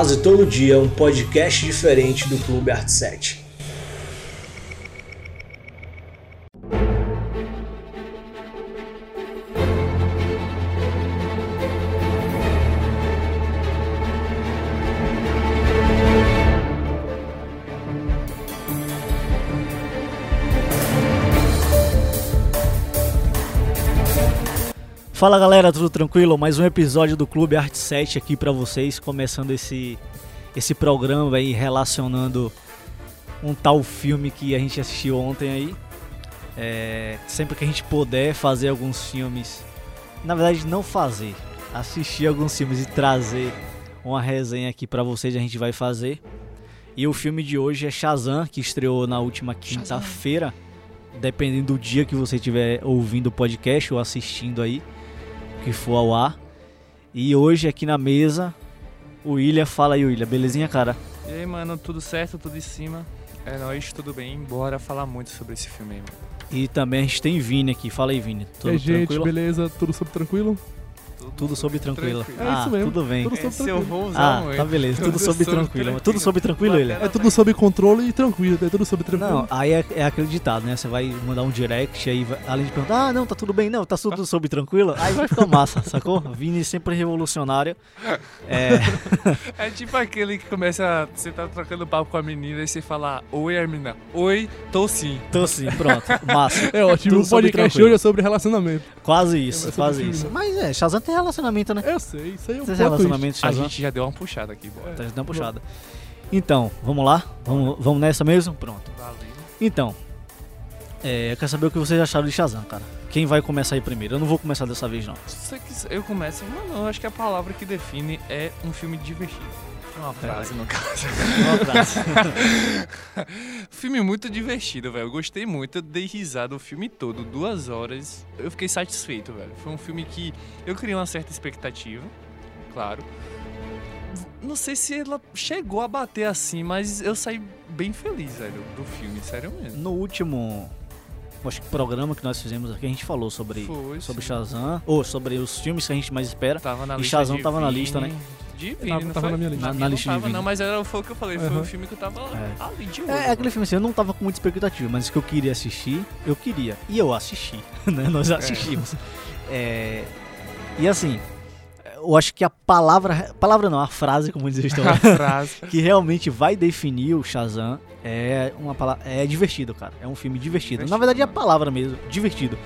quase todo dia um podcast diferente do Clube Art 7. Fala galera, tudo tranquilo? Mais um episódio do Clube Art 7 aqui pra vocês, começando esse esse programa aí relacionando um tal filme que a gente assistiu ontem aí. É, sempre que a gente puder fazer alguns filmes, na verdade não fazer, assistir alguns filmes e trazer uma resenha aqui pra vocês, a gente vai fazer. E o filme de hoje é Shazam, que estreou na última quinta-feira, dependendo do dia que você estiver ouvindo o podcast ou assistindo aí que for ao ar. E hoje aqui na mesa, o William. Fala aí, William. Belezinha, cara? E aí, mano, tudo certo, tudo em cima? É nóis, tudo bem? Bora falar muito sobre esse filme aí, mano. E também a gente tem Vini aqui. Fala aí, Vini. Tudo e aí, gente, tranquilo? beleza? Tudo sob tranquilo? Tudo sob tranquilo. É ah, isso mesmo. tudo bem. Tudo sob Esse eu tranquilo. vou usar Ah, muito. tá beleza. Tudo sob tranquilo. Tudo sob tranquilo, William? É tudo sob controle e tranquilo, é tudo sob tranquilo. Não, aí é, é aquele ditado, né? Você vai mandar um direct aí, vai- além de perguntar, ah, não, tá tudo bem, não, tá tudo sob tranquilo, aí vai ficar massa, sacou? Vini sempre revolucionário. É, É tipo aquele que começa, você tá trocando papo com a menina e você fala, oi, Armina. Oi, tô sim. então assim, pronto, massa. É ótimo, Tudo o podcast tranquilo. hoje é sobre relacionamento. Quase É, isso, ser quase isso. Mas é, Shazam tem relacionamento, né? Eu sei, isso aí é um Tem plot relacionamento, A Shazam. gente já deu uma puxada aqui, bora. Tá, já deu uma puxada. Então, vamos lá? Vamos, vamos nessa mesmo? Pronto. Valeu. Então, é, eu quero saber o que vocês acharam de Shazam, cara. Quem vai começar aí primeiro? Eu não vou começar dessa vez, não. Se você quiser, eu começo. Mano, eu acho que a palavra que define é um filme divertido. É uma frase, no caso. Uma frase. filme muito divertido, velho. Eu gostei muito, eu dei risada o filme todo, duas horas. Eu fiquei satisfeito, velho. Foi um filme que eu criei uma certa expectativa, claro. Não sei se ela chegou a bater assim, mas eu saí bem feliz, velho, do filme, sério mesmo. No último acho que programa que nós fizemos aqui, a gente falou sobre, Foi, sobre sim. Shazam, ou sobre os filmes que a gente mais espera. Tava na E lista Shazam tava na Vini, lista, né? De Vini, Tava- não tava foi? na minha lista. Na- na não lista de tava, não, mas era, foi o que eu falei, foi Aham. um filme que eu tava É. ali de olho. É, é aquele filme assim, eu não tava com muita expectativa, mas o que eu queria assistir, eu queria. E eu assisti, né? Nós assistimos. É, e assim, eu acho que a palavra. Palavra não, a frase, como diz o a história, frase. que realmente vai definir o Shazam é uma palavra. É divertido, cara. É um filme divertido. Na Divertido, verdade é a mano. palavra mesmo, divertido.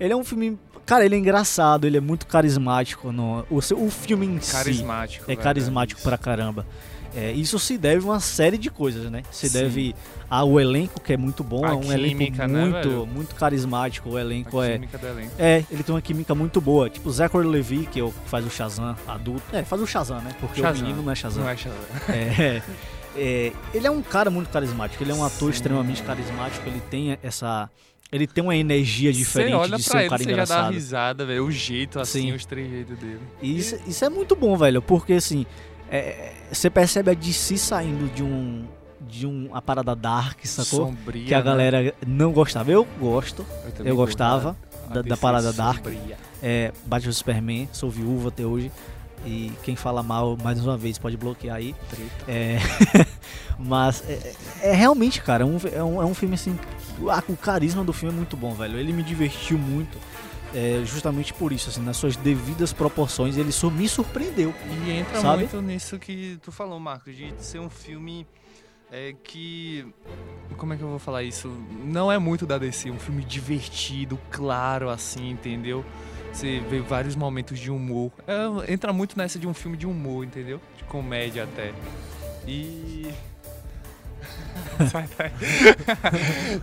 Ele é um filme. Cara, ele é engraçado, ele é muito carismático. No, o, o filme em si Carismático. é velho, carismático isso. pra caramba. É, isso se deve a uma série de coisas, né? Se Sim. deve ao elenco, que é muito bom, A é um química, elenco né, muito, velho? muito carismático. O elenco A é. química do elenco. É, ele tem uma química muito boa. Tipo, Zachary Levi, que é o que faz o Shazam adulto. É, faz o Shazam, né? Porque Shazam. o menino não é Shazam. Não é Shazam. É, é, ele é um cara muito carismático, ele é um ator Sim. extremamente carismático, ele tem essa. Ele tem uma energia diferente olha de pra ser um ele, cara você já dá engraçado. risada, velho. O jeito, assim, Sim. os trejeitos dele. E isso, isso é muito bom, velho, porque assim, é, você percebe a DC saindo de um. de um, uma parada dark, sacou? Sombria, que a né? galera não gostava. Eu gosto, eu gosto gostava A da, da parada dark. sombria. É, Batman Superman, sou viúva até hoje. E quem fala mal, mais uma vez, pode bloquear aí. É, mas é, é realmente, cara, é um, é, um, é um filme assim. Ah, o carisma do filme é muito bom, velho. Ele me divertiu muito. é, justamente por isso, assim, nas suas devidas proporções, ele sur- me surpreendeu. E entra Sabe? muito nisso que tu falou, Marcos, de ser um filme é, que. Como é que eu vou falar isso? Não é muito da DC, um filme divertido, claro, assim, entendeu? Você vê vários momentos de humor. É, entra muito nessa de um filme de humor, entendeu? De comédia até. E. Sai daí.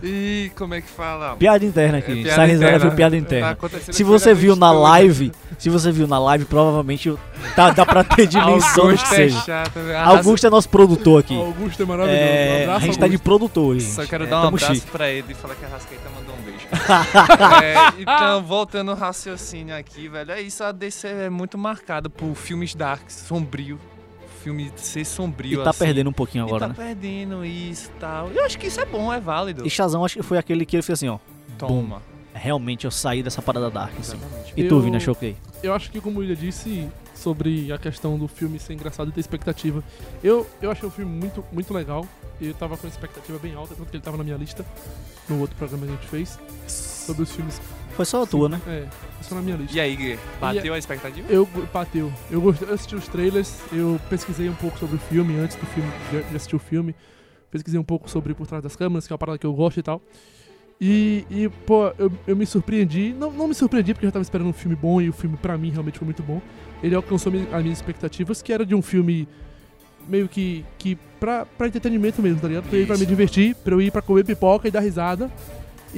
e como é que fala? Piada interna aqui, É, piada risada interna. foi piada Tá interna. acontecendo Se você viu na live, se você viu na live, provavelmente tá, dá pra ter dimensão do que é seja. chato? Arrasa- Augusto é nosso produtor aqui. Augusto é maravilhoso. É, um a abraço, gente tá de produtor hoje. Só quero É, dar um abraço chique. pra ele e falar que a Rascaeta mandou um beijo. É, então, voltando ao raciocínio aqui, velho, é isso. A DC é muito marcada por filmes darks, sombrio. Filme ser sombrio E tá assim. perdendo um pouquinho E agora, tá né? perdendo isso e tal. Eu acho que isso é bom, é válido. E Shazam acho que foi aquele que ele fez assim, ó. Toma. realmente eu saí dessa parada dark, assim. Exatamente. E tu, Eu- Vina, choquei? Eu acho que, como o William disse, sobre a questão do filme ser engraçado e ter expectativa, eu, eu achei o filme muito, muito legal. Eu tava com expectativa bem alta, tanto que ele tava na minha lista, no outro programa que a gente fez, sobre os filmes. Foi só a tua, né? É, isso na minha lista. E aí, Gui, bateu a expectativa? Eu bateu. Eu gostei, eu assisti os trailers, eu pesquisei um pouco sobre o filme antes do filme, de, de assistir o filme. Pesquisei um pouco sobre Por Trás das Câmeras, que é uma parada que eu gosto e tal. E, e pô, eu, eu me surpreendi. Não, não me surpreendi porque eu já tava esperando um filme bom e o filme pra mim realmente foi muito bom. Ele alcançou mi- as minhas expectativas, que era de um filme meio que, que pra, pra entretenimento mesmo, tá ligado? Pra eu ir pra me divertir, pra eu ir pra comer pipoca e dar risada.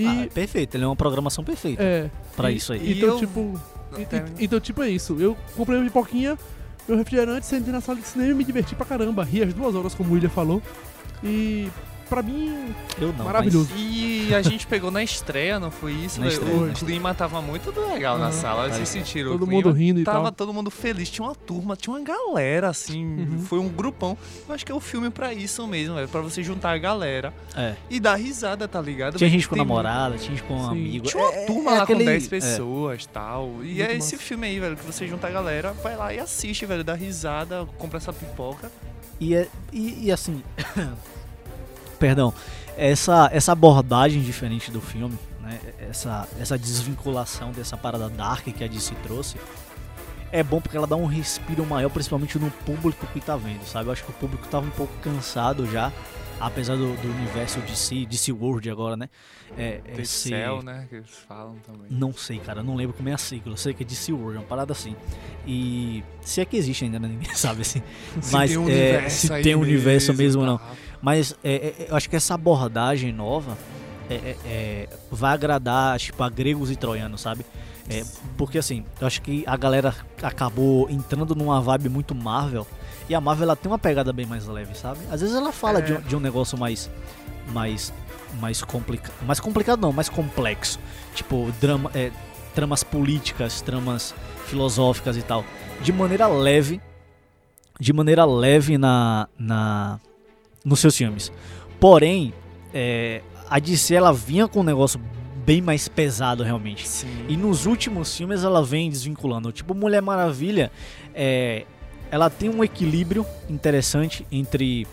E. Ah, é perfeito, ele é uma programação perfeita é. pra e- isso aí. Então, eu- tipo. E- Então, tipo, é isso. Eu comprei uma pipoquinha, meu refrigerante, sentei na sala de cinema e me diverti pra caramba. Ri as duas horas, como o William falou. E pra mim, Eu não, maravilhoso. E a gente pegou na estreia, não foi isso? Na estreia, o na clima tava muito legal na Aham. sala. Tá Vocês sentiram o todo clima? mundo rindo e Tava tal. todo mundo feliz, tinha uma turma, tinha uma galera, assim, Uhum. foi um grupão. Eu acho que é o filme pra isso mesmo, velho, pra você juntar a galera mas... É. e dar risada, tá ligado? Tinha gente com Tem- namorada, tinha gente com um amigo. Tinha uma É- turma é lá aquele- com 10 é. pessoas e tal. E Muito é esse massa. filme aí, velho, que você junta a galera, vai lá e assiste, velho, dá risada, compra essa pipoca. E, é- e, e assim. Perdão. Essa, essa abordagem diferente do filme, né? Essa, essa desvinculação dessa parada dark que a DC trouxe. É bom porque ela dá um respiro maior, principalmente no público que tá vendo, sabe? Eu acho que o público tava um pouco cansado já, apesar do, do universo DC, DC World agora, né? É, Tem esse- céu, né, que eles falam também. Não sei, cara, não lembro como é a sigla. Eu sei que é DC World, é uma parada assim. E se é que existe ainda, né? Ninguém sabe assim. Mas, tem um é, se tem um universo mesmo ou não. tá? Mas é, é, eu acho que essa abordagem nova é, é, é, vai agradar, tipo, a gregos e troianos, sabe? É, porque assim, eu acho que a galera acabou entrando numa vibe muito Marvel. E a Marvel ela tem uma pegada bem mais leve, sabe? Às vezes ela fala É. de, um- de um negócio mais. mais. mais complicado. Mais complicado não, mais complexo. Tipo, drama, é, tramas políticas, tramas filosóficas e tal. De maneira leve. De maneira leve na. na nos seus filmes. Porém, é, a DC ela vinha com um negócio bem mais pesado realmente. Sim. E nos últimos filmes ela vem desvinculando. Tipo, Mulher Maravilha, é, ela tem um equilíbrio interessante entre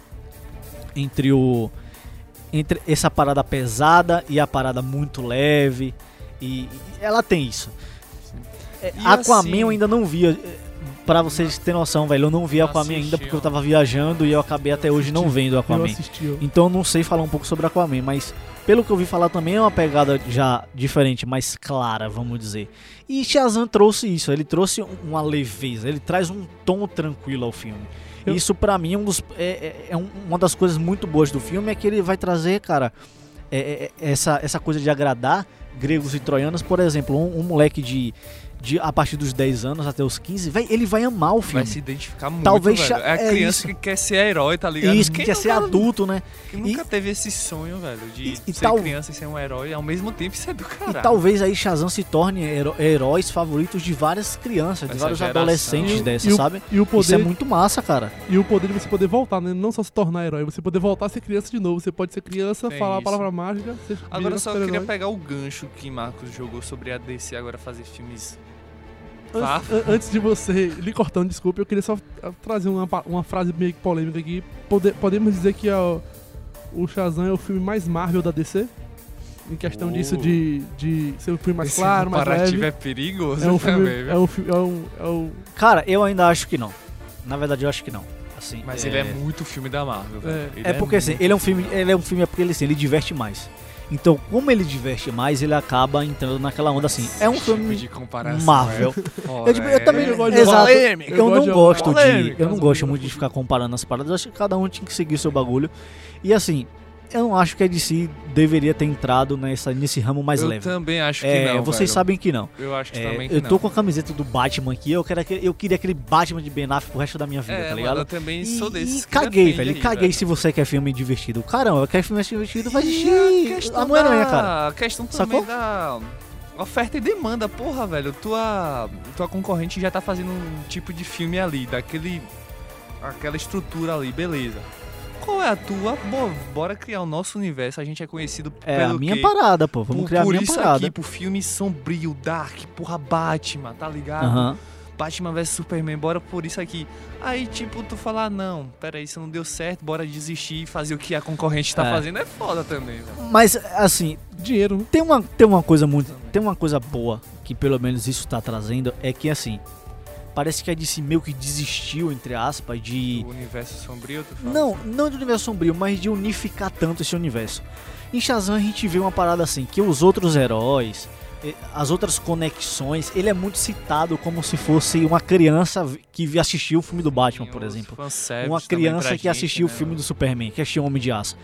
entre o entre essa parada pesada e a parada muito leve e, e ela tem isso. É, E Aquaman assim- eu ainda não via. Pra vocês terem noção, velho, eu não vi Aquaman ainda porque eu tava viajando e eu acabei até hoje não vendo Aquaman. Então eu não sei falar um pouco sobre Aquaman, mas pelo que eu ouvi falar também é uma pegada já diferente, mais clara, vamos dizer. E Shazam trouxe isso, ele trouxe um- uma leveza, ele traz um tom tranquilo ao filme. Eu- Isso pra mim é, um dos, é, é- é um- uma das coisas muito boas do filme, é que ele vai trazer, cara, é- é- é- essa, essa coisa de agradar gregos e troianos, por exemplo, um, um moleque de, de a partir dos 10 anos até os 15, vai, ele vai amar o Vai filme. se identificar muito, Talvez velho. É a é criança isso. que quer ser herói, tá ligado? Isso, Quem que quer ser adulto, né? Que nunca teve esse sonho, velho, de E- e ser tal- criança e ser um herói ao mesmo tempo ser do caralho. E talvez aí Shazam se torne heró- heróis favoritos de várias crianças, de Essa vários geração. adolescentes E o- e sabe? E o Isso é poder, muito massa, cara. e o poder de você poder voltar, né? Não só se tornar herói, você poder voltar a ser criança de novo. Você pode ser criança, É falar a isso. palavra mágica. Ser Agora eu só super-herói. queria pegar o gancho que Marcos jogou sobre a DC agora fazer filmes. Antes, de você lhe cortando, desculpa, eu queria só ah, trazer uma, uma frase meio que polêmica aqui. Pode- podemos dizer que ó, o Shazam é o filme mais Marvel da DC? Em questão Oh. disso de, de ser um filme mais Esse claro, mais comparativo leve. é perigoso É um filme. também, É velho. um, é um, é um, Cara, eu ainda acho que não. Na verdade, eu acho que não. Assim, Mas ele é muito filme da Marvel, velho. Ele É porque assim, muito- ele é um filme, ele é um filme é porque ele assim, ele diverte mais. Então, como ele diverte mais, ele acaba entrando naquela onda assim. É um Tipo filme de comparação. Marvel. é Eu, tipo, eu também Eu gosto de Exato. polêmica. Eu Eu não de gosto de, eu não gosto coisas muito de ficar comparando as paradas. Eu acho que cada um tinha que seguir seu bagulho. E assim, eu não acho que a DC deveria ter entrado nessa, nesse ramo mais eu leve. também acho que É, não, vocês velho. sabem que não. Eu acho que É, também que eu não. tô com a camiseta do Batman aqui, eu, quero aquele- eu queria aquele Batman de Ben Affleck pro resto da minha vida, É, tá mano, ligado? eu também E, sou desses e caguei, velho. aí, caguei se você quer filme divertido. Caramba, eu quero filme divertido, vai E assistir a questão a Homem-Aranha, da- cara. A questão também Sacou? da oferta e demanda. Porra, velho, tua, tua concorrente já tá fazendo um tipo de filme ali, daquele... Aquela estrutura ali, beleza. Qual é a tua? Bora criar o nosso universo. A gente é conhecido É pelo a minha quê? parada, pô. Vamos por, criar a por minha isso parada. aqui, por filme sombrio, dark, porra, Batman, tá ligado? Aham. Batman vs Superman, bora por isso aqui. Aí, tipo, tu falar, não, peraí, isso não deu certo, bora desistir e fazer o que a concorrente tá É. fazendo. É foda também, velho. Mas, assim, Dinheiro, tem uma, tem uma coisa muito. Tem uma coisa boa que pelo menos isso tá trazendo. É que assim. Parece que a DC meio que desistiu, entre aspas, de. O universo sombrio, tu fala? Não, não do universo sombrio, mas de unificar tanto esse universo. Em Shazam a gente vê uma parada assim, que os outros heróis, eh, as outras conexões, ele é muito citado como se fosse uma criança que assistiu o filme do Batman, por exemplo. Uma criança que assistiu né, o filme do Superman, que assistiu Homem de Aço.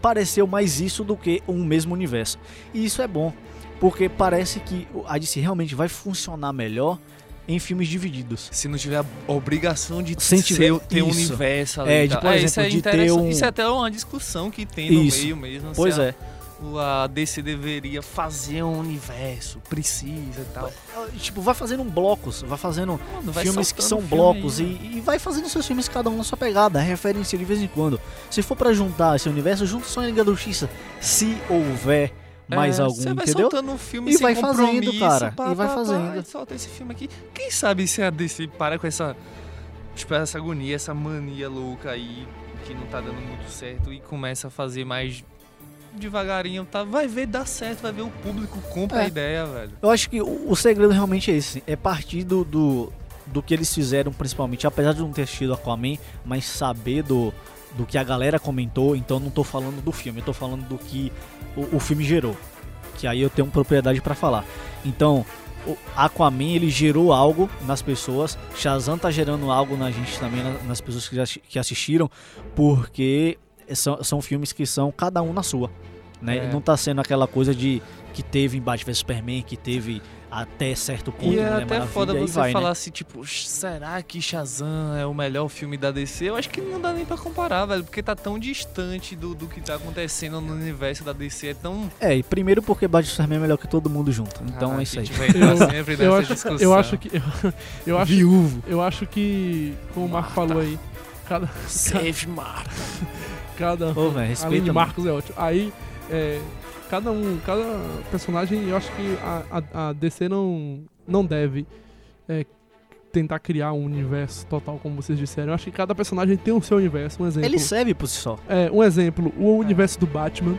Pareceu mais isso do que um mesmo universo. E isso é bom, porque parece que a DC realmente vai funcionar melhor em filmes divididos. Se não tiver a obrigação de Sem tiver- ser, ter um universo ali. É, de, tal. por isso exemplo, é de ter um- Isso é até uma discussão que tem no Isso. meio mesmo. Pois a- é. o- A DC deveria fazer um universo, precisa e tal. Tipo, vai fazendo blocos, vai fazendo Mano, vai filmes que são filme blocos aí, e, e vai fazendo seus filmes cada um na sua pegada, referência de vez em quando. Se for pra juntar esse universo, junta só em Liga da Justiça, se houver mais É, algum, Você vai entendeu? soltando um filme E sem vai fazendo, cara, pá, e vai pá, pá, fazendo. e solta esse filme aqui. Quem sabe se a DC para com essa... Tipo, essa agonia, essa mania louca aí, que não tá dando muito certo, e começa a fazer mais devagarinho, tá? Vai ver, dá certo, vai ver o público compra É. a ideia, velho. Eu acho que o, o segredo realmente é esse, é partir do, do, do que eles fizeram principalmente, apesar de não ter assistido Aquaman, mas saber do, do que a galera comentou, então não tô falando do filme, eu tô falando do que o, o filme gerou. Que aí eu tenho propriedade pra falar. Então, o Aquaman ele gerou algo nas pessoas, Shazam tá gerando algo na gente também, na- nas pessoas que assistiram, porque são, são filmes que são cada um na sua. Né? É. Não tá sendo aquela coisa de que teve em Batman vs Superman, que teve até certo ponto E é Mulher até Maravilha, foda você vai, falar né? assim, tipo, será que Shazam é o melhor filme da DC? Eu acho que não dá nem pra comparar, velho, porque tá tão distante do, do que tá acontecendo no universo da DC, é tão... É, e primeiro porque Batman Superman é melhor que todo mundo junto. Então Ah, é isso aí. Eu- Eu acho, eu acho que. Eu, eu acho, Viúvo. eu acho que, como o Marco falou aí, cada. Save Marta. cada Pô, velho, Além respeita. de mano. Marcos é ótimo. Aí, é, cada um, cada personagem, eu acho que a, a, a DC não, não deve é, tentar criar um universo total, como vocês disseram. Eu acho que cada personagem tem o seu universo. Um exemplo. Ele serve por si só. É, um exemplo, o universo do Batman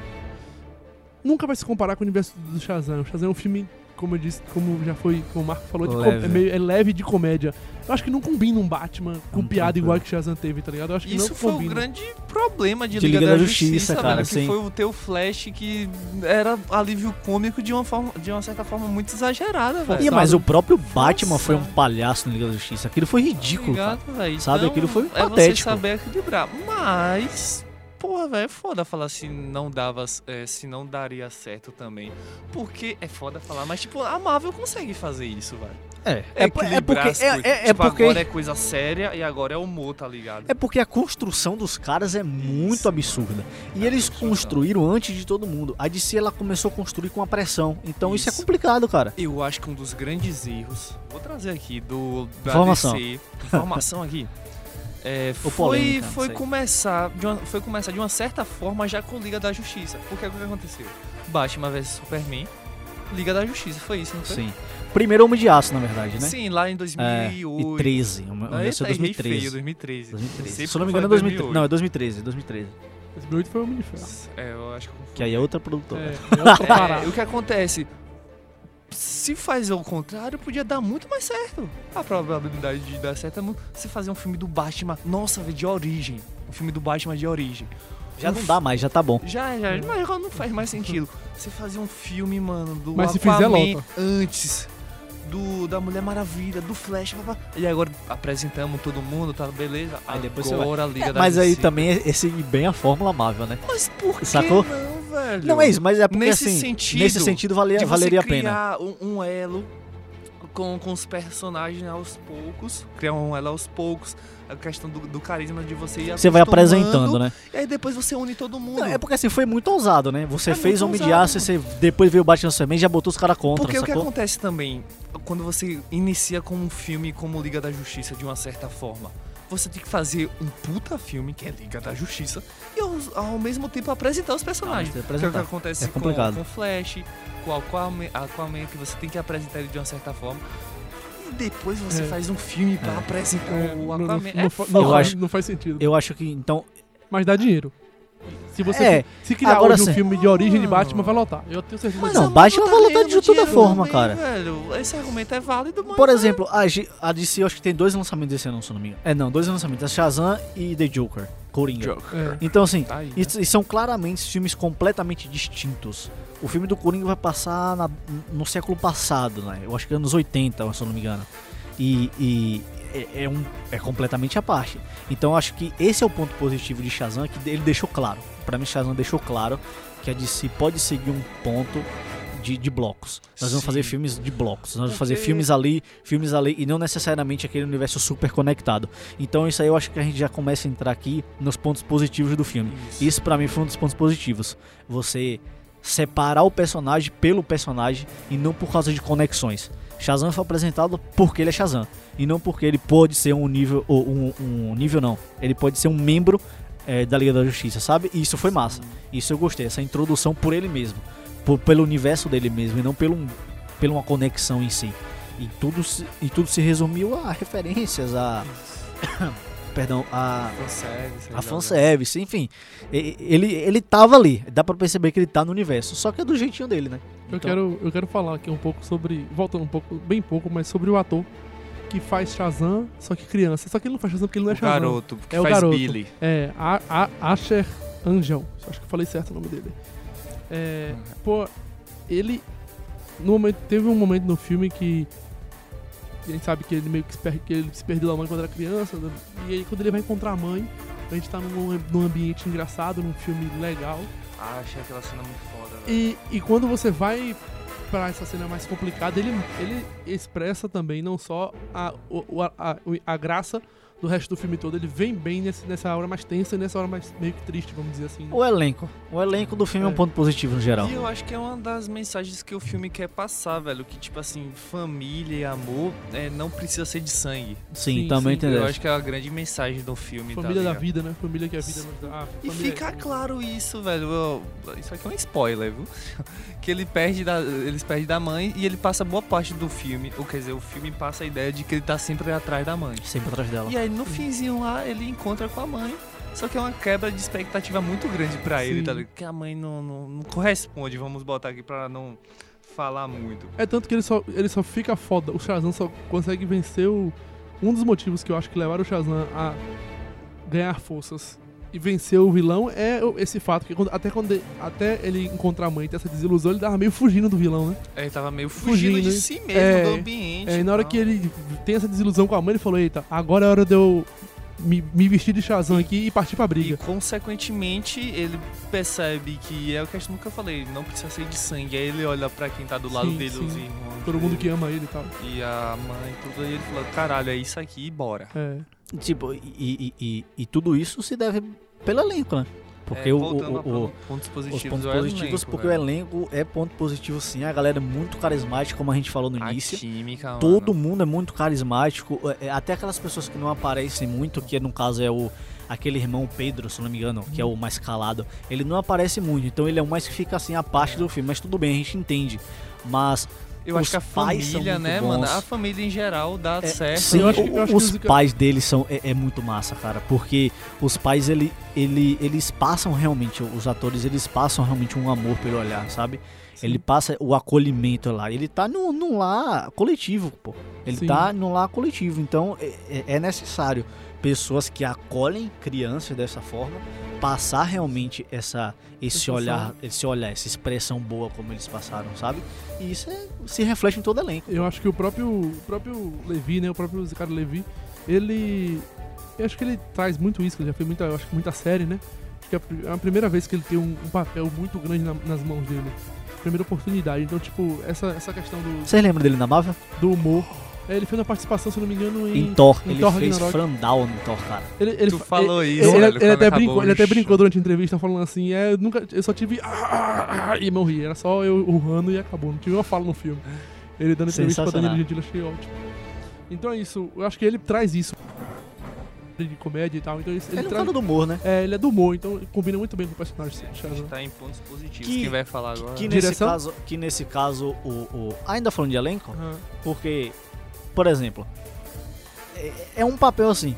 nunca vai se comparar com o universo do Shazam. O Shazam é um filme, como eu disse, como já foi, como o Marco falou, de com- Leve. é, meio, é leve de comédia. Eu acho que não combina um Batman com Não piada igual que o Shazam teve, tá ligado? Eu acho que Isso não foi o combina. grande problema de, De Liga, Liga da, da Justiça, Justiça, cara, velho, que sim. foi o teu Flash que era alívio cômico de uma, forma, de uma certa forma muito exagerada, velho. Ih, mas o próprio Batman Nossa. foi um palhaço no Liga da Justiça. Aquilo foi ridículo. Obrigado, velho. Sabe, Então, aquilo foi É você patético. saber equilibrar. Mas, porra, velho, é foda falar se não dava, é, se não daria certo também. Porque é foda falar, mas tipo, a Marvel consegue fazer isso, velho. É, é, é porque é, coisas. é, é Tipo, porque agora é coisa séria e agora é humor, tá ligado? é porque a construção dos caras é muito Isso. absurda. E A eles construíram antes de todo mundo. A DC ela começou a construir com a pressão. Então isso, é Isso. complicado, cara. Eu acho que um dos grandes erros, vou trazer aqui do da Informação. DC, informação aqui. É, foi polêmica, foi começar de uma, foi começar de uma certa forma já com Liga da Justiça. Porque o que aconteceu? Batman vs Superman, Liga da Justiça, foi isso, não foi? Sim. Primeiro Homem de Aço, na verdade, né? Sim, lá em É, 2008. e 13. O meu Aí esse é errei 2013. feio, 2013. 2013. Sempre Se eu não me engano, é eu 2013. falo Não, é 2013, 2013. 2008 foi o Homem de Ferro. É, eu acho que eu Que aí é outra produtora. É, é outra É, o que acontece? Se faz o contrário, podia dar muito mais certo. A probabilidade de dar certo é muito. Você fazer um filme do Batman, nossa, de origem. Um filme do Batman de origem. Já não dá mais, já tá bom. Já, já, mas agora não faz mais sentido. Você fazer um filme, mano, do Mas se Aquaman antes. Do, da Mulher Maravilha, do Flash, papá. E agora apresentamos todo mundo, tá beleza. Aí depois você vai- agora a Liga É, da mas aí também é seguir bem a fórmula Marvel, né? Mas por que Sacou? não, velho? Não é isso, mas é porque Nesse assim, sentido, nesse sentido você valeria a pena. criar um, um elo com, com os personagens aos poucos, criar um elo aos poucos, a questão do, do carisma de você ir Você vai apresentando, né? E aí depois você une todo mundo. Não, é porque assim, foi muito ousado, né? Você É fez Homem de Aço e você depois veio o Batman Superman e já botou os caras contra, Porque o que sacou? acontece também, quando você inicia com um filme como Liga da Justiça, de uma certa forma, você tem que fazer um puta filme, que é Liga da Justiça, e ao, ao mesmo tempo apresentar os personagens. Ah, mas que é o que apresentar. acontece É com, com Flash, com Aquaman, Aquaman, que você tem que apresentar ele de uma certa forma. E depois você É. faz um filme pra É. apresentar É, o não, Aquaman. não, é não, não Eu faz- acho- não faz sentido. Eu acho que, então, Mas dá dinheiro. Se você É, se criar agora hoje um filme de origem de Batman, vai lotar. Eu tenho certeza Mas. Não, a Batman vai ganhando de toda forma, também, cara. Velho. Esse argumento é válido, mas. por exemplo, a, G- a DC eu acho que tem dois lançamentos esse ano, se eu não me engano. É, não, dois lançamentos, é Shazam e The Joker, Coringa. Joker. É. Então, assim, Tá aí, né? E, e são claramente filmes completamente distintos. O filme do Coringa vai passar na- no século passado, né? Eu acho que anos 80, se eu não me engano. E, e é, é um, é completamente à parte. Então eu acho que esse é o ponto positivo de Shazam, que ele deixou claro. Pra mim, Shazam deixou claro que a DC pode seguir um ponto de, de blocos. Nós vamos Sim. fazer filmes de blocos. Nós vamos fazer filmes ali, filmes ali, e não necessariamente aquele universo super conectado. Então isso aí eu acho que a gente já começa a entrar aqui nos pontos positivos do filme. Isso. Isso pra mim foi um dos pontos positivos. Você separar o personagem pelo personagem e não por causa de conexões. Shazam foi apresentado porque ele é Shazam e não porque ele pode ser um nível ou um, um nível não. Ele pode ser um membro eh, da Liga da Justiça, sabe? E isso foi massa. Isso eu gostei, essa introdução por ele mesmo, por- pelo universo dele mesmo e não pelo pela uma conexão em si. E tudo se, e tudo se resumiu a referências a perdão, a Fanservice, a aí, fanservice, enfim. Ele, ele tava ali, dá pra perceber que ele tá no universo, só que é do jeitinho dele, né? Eu, Então- quero, eu quero falar aqui um pouco sobre. Voltando um pouco, bem pouco, mas sobre o ator que faz Shazam, só que criança. Só que ele não faz Shazam porque ele não é O Shazam. garoto, porque É o faz garoto. Billy. É, a, a, Asher Angel. Acho que eu falei certo o nome dele. É, pô, ele. No momento, teve um momento no filme que. A gente sabe que ele meio que se, per- que ele se perdeu da mãe quando era criança. né? E aí, quando ele vai encontrar a mãe, a gente tá num, num ambiente engraçado, num filme legal. Ah, achei aquela cena muito foda, velho. E, e quando você vai pra essa cena mais complicada, ele, ele expressa também não só a, a, a, a graça do resto do filme todo, ele vem bem nesse, nessa hora mais tensa e nessa hora mais meio que triste, vamos dizer assim. né? O elenco. O elenco do filme é, um É. ponto positivo no geral. E eu acho que é uma das mensagens que o filme quer passar, velho. Que, tipo assim, família e amor é, não precisa ser de sangue. Sim, Sim, também sim, entendeu. Eu acho que é a grande mensagem do filme. tá Família da ligado? vida, né? Família que é a vida. Ah, E fica claro isso, velho. Isso aqui é um spoiler, viu? Que ele perde da, eles perdem da mãe e ele passa boa parte do filme. Ou quer dizer, o filme passa a ideia de que ele tá sempre atrás da mãe. Sempre atrás dela. E aí no finzinho lá ele encontra com a mãe. Só que é uma quebra de expectativa muito grande pra ele, tá ligado? Que a mãe não, não, não corresponde, vamos botar aqui pra não falar muito. É tanto que ele só, ele só fica foda. O Shazam só consegue vencer o. Um dos motivos que eu acho que levaram o Shazam a ganhar forças e vencer o vilão é esse fato que até quando ele, até ele encontrar a mãe e ter essa desilusão, ele tava meio fugindo do vilão, né? Ele tava meio fugindo, Fugindo, de né? si mesmo, É, do ambiente. É, e na hora que ele tem essa desilusão com a mãe, ele falou: Eita, agora é hora de eu me, me vestir de Shazam aqui e partir pra E briga. consequentemente ele percebe que é o que eu nunca falei, não precisa ser de sangue. Aí ele olha pra quem tá do lado Sim, dele, sim. os irmãos. Todo mundo dele, que ama ele e tal. E a mãe, tudo. Aí ele fala: caralho, é isso aqui e bora. É. Tipo, e, e, e, tudo isso se deve pelo elenco, né? Porque É, o, o- o- pontos positivos, os pontos positivos, elenco, porque velho. o elenco é ponto positivo sim. A galera é muito carismática, como a gente falou no A início. química, Todo mano. mundo é muito carismático, é, é, até aquelas pessoas que não aparecem muito, que no caso é o aquele irmão Pedro, se não me engano, que é o mais calado. Ele não aparece muito, então ele é o mais que fica assim a parte do filme, mas tudo bem, a gente entende. Mas Eu os acho que a família, né, bons. mano? A família em geral dá É, certo. sim, Eu acho que- eu acho que os os- pais deles são é, é muito massa, cara, porque os pais ele, ele, eles passam realmente, os atores eles passam realmente um amor pelo olhar, sabe? Ele passa o acolhimento lá. Ele tá num, num lar coletivo, pô. Ele Sim. tá num lar coletivo. Então é, é- é necessário pessoas que acolhem crianças dessa forma, passar realmente essa, esse olhar, esse olhar, essa expressão boa como eles passaram, sabe? E isso é- se reflete em todo o elenco. Eu acho que o próprio, o próprio Levi, né? O próprio Ricardo Levi, ele. Eu acho que ele traz muito isso, que ele já fez muita, eu acho que muita série, né? Acho que é a é a primeira vez que ele tem um, um papel muito grande na- nas mãos dele. Primeira oportunidade. Então, tipo, essa, essa questão do, Vocês lembram dele na Marvel? do humor. Ele fez uma participação, se não me engano, em. Em Thor. em ele Thor fez Ragnarok. Frandal no Thor, cara. Ele, ele, Tu falou ele, isso, ele, velho, ele até brincou, ele até brincou durante a entrevista falando assim, é, eu nunca, eu só tive ah, ah, ah, e morri, era só eu urrando e acabou, não tive uma fala no filme. Ele dando entrevista pra. Danilo Gentili, achei ótimo. Então é isso, eu acho que ele traz isso. de comédia e tal. Então ele, Ele é um traz- cara do humor, né? é, ele é do humor, então combina muito bem com o personagem A gente tá em pontos positivos. Que- Quem vai falar agora? Que nesse Direção? caso, que nesse caso o, o- ainda falando de elenco, Aham. porque por exemplo, é, é um papel assim.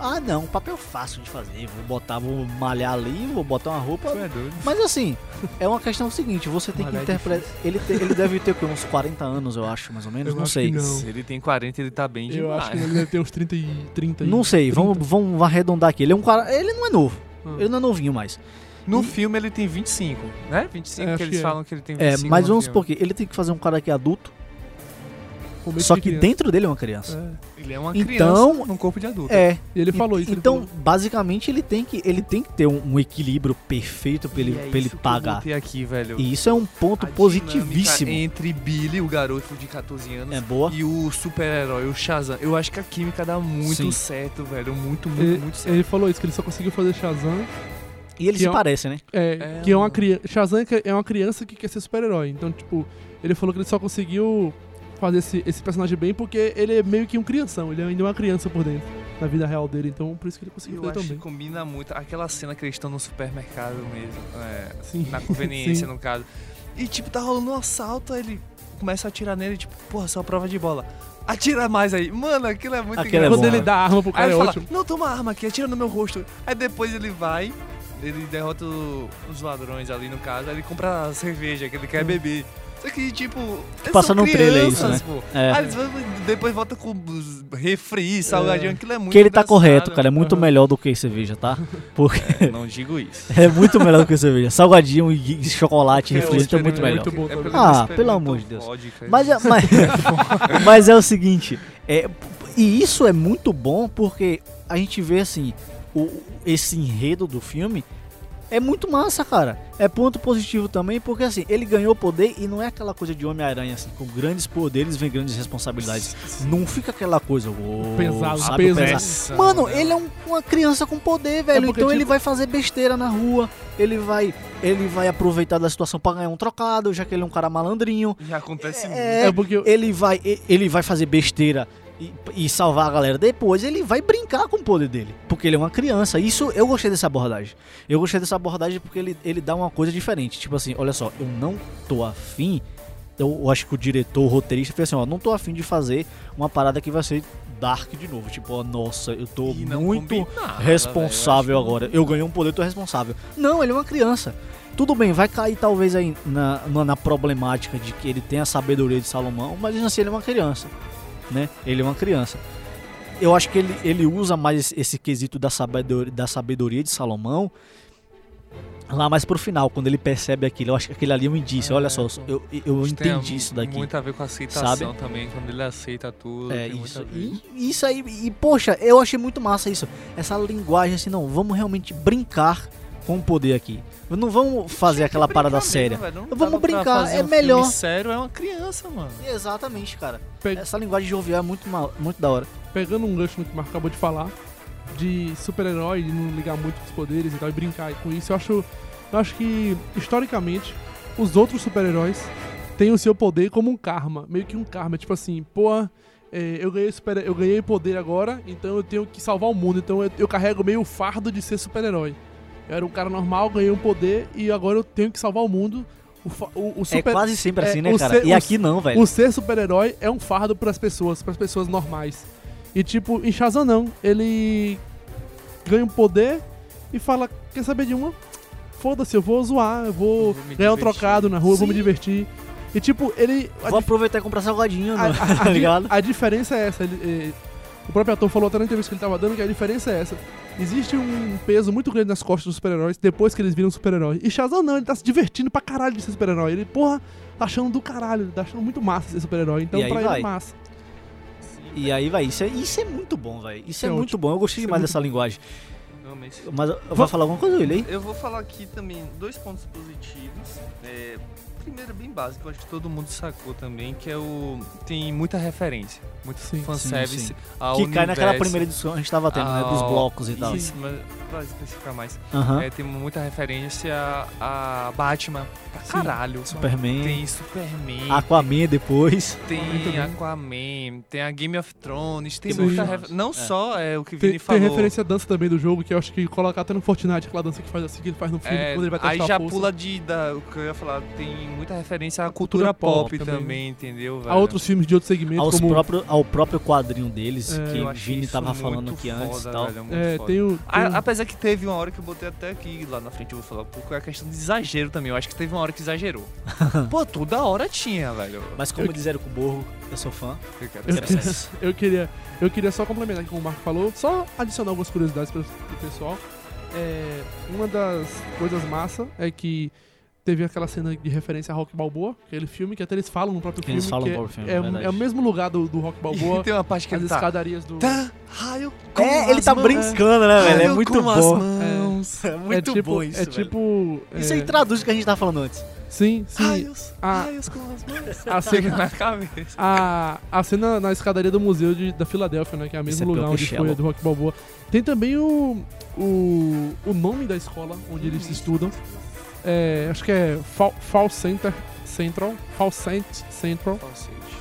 Ah, não, um papel fácil de fazer. Vou botar, vou malhar ali, vou botar uma roupa. É. Mas assim, é uma questão seguinte, você tem que é interpretar. Ele, te- ele deve ter o quê? uns 40 anos, eu acho, mais ou menos. Eu não sei. não. Se ele tem 40, ele tá bem Eu demais. acho que ele deve ter uns 30 e 30 e Não sei, 30. vamos, vamos arredondar aqui. Ele é um cara. Ele não é novo. Ah. Ele não é novinho mais. No E- filme ele tem 25, né? 25 É, que eles que é. falam que ele tem É, 25 mas no vamos supor que ele tem que fazer um cara que é adulto, Só de que criança. dentro dele é uma criança. É. Ele é uma Então- criança num corpo de adulto. É. E ele E- falou isso. ele Então, falou. basicamente, ele tem que, ele tem que ter um, um equilíbrio perfeito pra ele, E é pra ele isso que eu pagar. aqui, velho. E isso é um ponto A positivíssimo. Entre Billy, o garoto de 14 anos, É boa. e o super-herói, o Shazam. Eu acho que a química dá muito Sim. certo, velho. Muito, muito, Ele, muito certo. ele falou isso, que ele só conseguiu fazer Shazam. E ele que se é um- parece, né? É, É, que é uma criança. Shazam que é uma criança que quer ser super-herói. Então, tipo, ele falou que ele só conseguiu fazer esse, esse personagem bem porque ele é meio que um crianção. Ele ainda é uma criança por dentro, na vida real dele. Então, por isso que ele conseguiu Eu fazer acho também. que combina muito aquela cena que eles estão no supermercado mesmo. é, Sim. na conveniência, Sim. no caso. E, tipo, tá rolando um assalto, aí ele começa a atirar nele, tipo, porra, só prova de bola. Atira mais aí. Mano, aquilo é muito Aquilo é engraçado. Quando bom, ele dá a arma pro Aí cara, ele é fala, ótimo. não, toma a arma aqui, atira no meu rosto. Aí depois ele vai, ele derrota os ladrões ali no caso, aí ele compra a cerveja que ele quer Hum. beber. Só que, tipo, eles passa são no trailer isso, né? pô. É. Aí eles vão- depois volta com refri, salgadinho, aquilo é muito Que ele tá correto, cara. É muito Aham. melhor do que cerveja, tá? Porque É, não digo isso. é muito melhor do que cerveja. Salgadinho e chocolate, É, refrigerante é muito melhor. muito bom É Ah, pelo experimentou amor de Deus. vodka. Mas é, mas, mas é o seguinte, é, e isso é muito bom porque a gente vê assim, o, esse enredo do filme é muito massa, cara. É ponto positivo também, porque assim, ele ganhou poder e não é aquela coisa de Homem-Aranha, assim, com grandes poderes vem grandes responsabilidades. Não fica aquela coisa, "Uou", Pesado, sabe, pesado. Pressão, Mano, ele é um- uma criança com poder, velho. porque, então ele tipo- vai fazer besteira na rua, ele vai, ele vai aproveitar da situação pra ganhar um trocado, já que ele é um cara malandrinho. Já acontece muito. É, É porque eu- ele vai, ele vai fazer besteira e, e salvar a galera. Depois ele vai brincar com o poder dele, porque ele é uma criança. Isso eu gostei dessa abordagem. Eu gostei dessa abordagem porque ele, ele dá uma coisa diferente. Tipo assim, olha só, eu não tô afim. Eu, eu acho que o diretor, o roteirista fez assim, ó, não tô afim de fazer uma parada que vai ser dark de novo. Tipo, ó, nossa, eu tô muito responsável velho, eu agora. Eu ganhei um poder, tô responsável. Não, ele é uma criança. Tudo bem, vai cair talvez aí na, na, na problemática de que ele tem a sabedoria de Salomão, mas assim, ele é uma criança, né? Ele é uma criança. Eu acho que ele, ele usa mais esse, quesito da sabedoria, da sabedoria de Salomão lá mais pro final, quando ele percebe aquilo. Eu acho que aquele ali é um indício. É, Olha só, eu, eu tem entendi isso daqui. muito a ver com a aceitação Sabe? também, quando ele aceita tudo. É, isso. E, isso aí, e poxa, eu achei muito massa isso. Essa linguagem assim, não, vamos realmente brincar com o poder aqui. Não vamos fazer aquela parada séria. mesmo, velho. Não Vamos brincar, é um melhor. Filme sério é uma criança, mano. Exatamente, cara. Pe- Essa linguagem jovial é muito, ma- muito da hora. pegando um gancho no que o Marco acabou de falar, de super-herói, de não ligar muito com os poderes e tal, e brincar com isso, eu acho, eu acho que, historicamente, os outros super-heróis têm o seu poder como um karma, meio que um karma, tipo assim, pô, é, eu, ganhei super, eu ganhei poder agora, então eu tenho que salvar o mundo, então eu, eu carrego meio o fardo de ser super-herói. Eu era um cara normal, ganhei um poder e agora eu tenho que salvar o mundo. O, o, o É super- quase sempre é, assim, né, cara? ser- e o- aqui não, velho. o ser super-herói é um fardo pras pessoas, pras pessoas normais. E tipo, em Shazam não. Ele ganha um poder e fala, quer saber de uma? Foda-se, eu vou zoar, eu vou, Eu vou ganhar um divertir." trocado na rua, eu vou me Sim. divertir. E tipo, ele. Vou aproveitar e comprar salgadinho, a, né? a- a tá ligado? a diferença é essa. ele- o próprio ator falou até na entrevista que ele tava dando que a diferença é essa. Existe um peso muito grande nas costas dos super-heróis depois que eles viram super-herói. E Shazam não, ele tá se divertindo pra caralho de ser super-herói. Ele, porra, tá achando do caralho, tá achando muito massa ser super-herói. Então pra ele vai. é massa. E aí, vai. Isso é, isso é muito bom, velho. Isso é, É muito bom. Eu gostei Isso é demais muito dessa linguagem. Mas vai falar alguma coisa, William? Eu vou falar aqui também dois pontos positivos. É, primeira bem básica, eu acho que todo mundo sacou também, que é o. Tem muita referência, muito Sim. fanservice Sim, sim. ao que cai naquela universo, primeira edição que a gente tava tendo, né? Dos ao- blocos e tal. Isso, mas pra especificar mais. Aham. É, tem muita referência a, a Batman pra Sim. caralho. Superman. Tem Superman, Aquaman depois. tem. Aquaman, tem a Game of Thrones, tem Game muita of refer... Thrones, Não é. só é o que Tem, Vini tem falou. referência à dança também do jogo, que eu acho que colocar até no Fortnite, aquela dança que faz assim, que ele faz no filme, É, quando ele vai aí testar já a força. pula de da, o que eu ia falar, tem muita referência à cultura cultura, pop, pop também. também, entendeu? A velho? outros filmes de outros segmentos, Aos como... próprio, ao próprio quadrinho deles, É, que o Vini tava falando aqui foda, antes e tal. velho, É, foda. tem o... tem A- o- apesar que teve uma hora que eu botei até aqui lá na frente, eu vou falar, porque é a questão de exagero também. Eu acho que teve uma hora que exagerou. Pô, toda hora tinha, velho. Mas como Eu- diz Érico Borgo, eu sou fã. Eu quero Eu, eu queria, eu queria só complementar aqui com o Marco falou, só adicionar algumas curiosidades para o pessoal. É, uma das coisas massa é que teve aquela cena de referência a Rock Balboa, aquele filme que até eles falam no próprio Que filme. eles falam que no é, próprio filme, é, verdade. é o mesmo lugar do, do Rock E Balboa, tem uma parte que as ele tá. escadarias do. Tá, raio. com É, ele tá mãos. brincando, né, velho? É muito com as bom. mãos. É muito é tipo, bom isso, É velho. tipo. Isso é, aí traduz o que a gente tava falando antes. Sim, sim. Raios, a- raios com as mãos. A cena, na cabeça. a, a cena na escadaria do museu de, da Filadélfia, né? Que é o mesmo é lugar onde foi a do Rock Balboa. Tem também o, o, o nome da escola onde eles estudam. É, acho que é Fall, Fall Center Central. Fall Cent Central,